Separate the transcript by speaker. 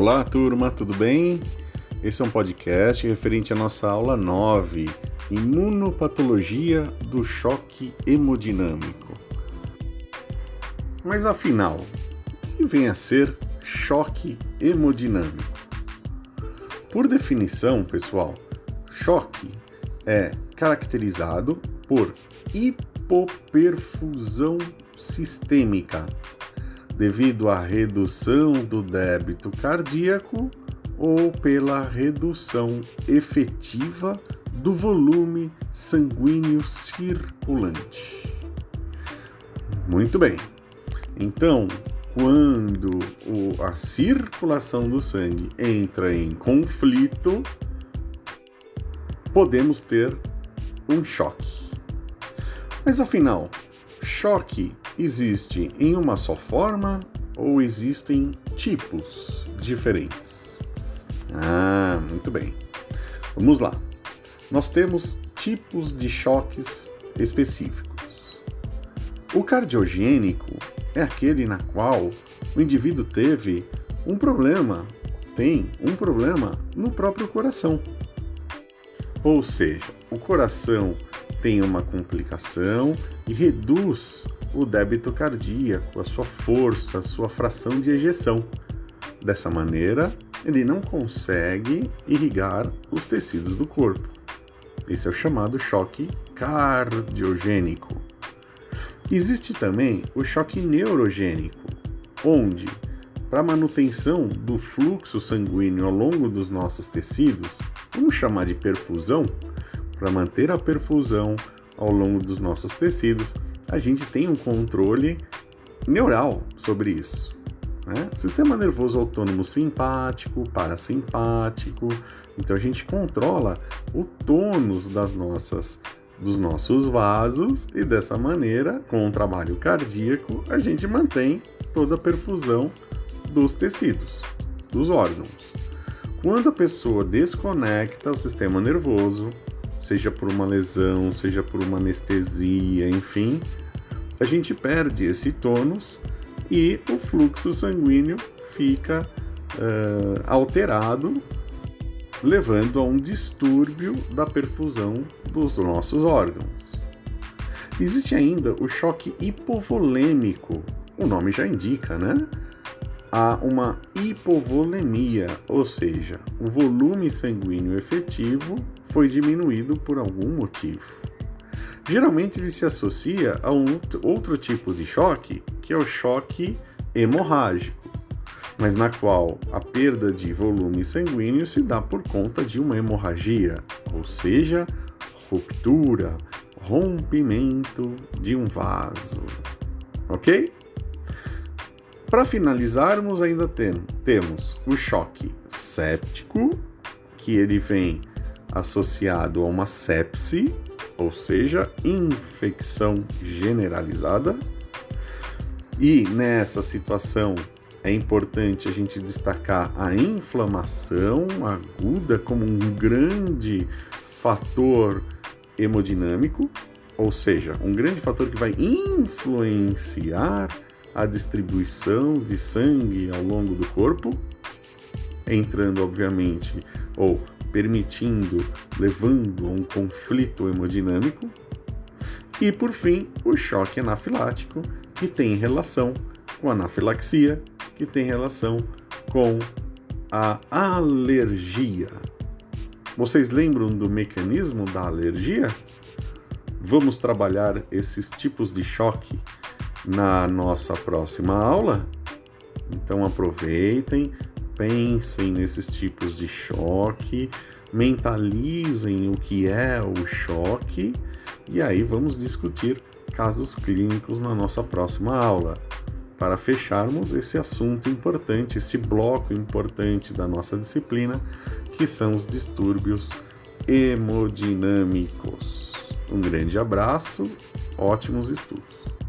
Speaker 1: Olá, turma, tudo bem? Esse é um podcast referente à nossa aula 9, Imunopatologia do choque hemodinâmico. Mas afinal, o que vem a ser choque hemodinâmico? Por definição, pessoal, choque é caracterizado por hipoperfusão sistêmica devido à redução do débito cardíaco ou pela redução efetiva do volume sanguíneo circulante. Muito bem. Então, quando o, a circulação do sangue entra em conflito, podemos ter um choque. Mas afinal, choque existe em uma só forma ou existem tipos diferentes? Ah, muito bem. Vamos lá. Nós temos tipos de choques específicos. O cardiogênico é aquele na qual o indivíduo teve um problema, tem um problema no próprio coração. Ou seja, o coração tem uma complicação e reduz o débito cardíaco, a sua força, a sua fração de ejeção. Dessa maneira, ele não consegue irrigar os tecidos do corpo. Esse é o chamado choque cardiogênico. Existe também o choque neurogênico, onde, para manutenção do fluxo sanguíneo ao longo dos nossos tecidos, vamos chamar de perfusão, para manter a perfusão ao longo dos nossos tecidos, a gente tem um controle neural sobre isso. Né? Sistema nervoso autônomo simpático, parasimpático. Então a gente controla o tônus das nossas dos nossos vasos e dessa maneira, com o trabalho cardíaco, a gente mantém toda a perfusão dos tecidos, dos órgãos. Quando a pessoa desconecta o sistema nervoso, seja por uma lesão, seja por uma anestesia, enfim, a gente perde esse tônus e o fluxo sanguíneo fica uh, alterado, levando a um distúrbio da perfusão dos nossos órgãos. Existe ainda o choque hipovolêmico, o nome já indica, né? Há uma hipovolemia, ou seja, o volume sanguíneo efetivo foi diminuído por algum motivo. Geralmente ele se associa a um outro tipo de choque, que é o choque hemorrágico, mas na qual a perda de volume sanguíneo se dá por conta de uma hemorragia, ou seja, ruptura, rompimento de um vaso. Ok? Para finalizarmos, ainda tem, temos o choque séptico, que ele vem associado a uma sepse, ou seja, infecção generalizada. E nessa situação é importante a gente destacar a inflamação aguda como um grande fator hemodinâmico, ou seja, um grande fator que vai influenciar a distribuição de sangue ao longo do corpo, entrando, obviamente, ou permitindo, levando a um conflito hemodinâmico. E por fim, o choque anafilático, que tem relação com a anafilaxia, que tem relação com a alergia. Vocês lembram do mecanismo da alergia? Vamos trabalhar esses tipos de choque na nossa próxima aula? Então aproveitem, pensem nesses tipos de choque, mentalizem o que é o choque e aí vamos discutir casos clínicos na nossa próxima aula. Para fecharmos esse assunto importante, esse bloco importante da nossa disciplina, que são os distúrbios hemodinâmicos. Um grande abraço, ótimos estudos.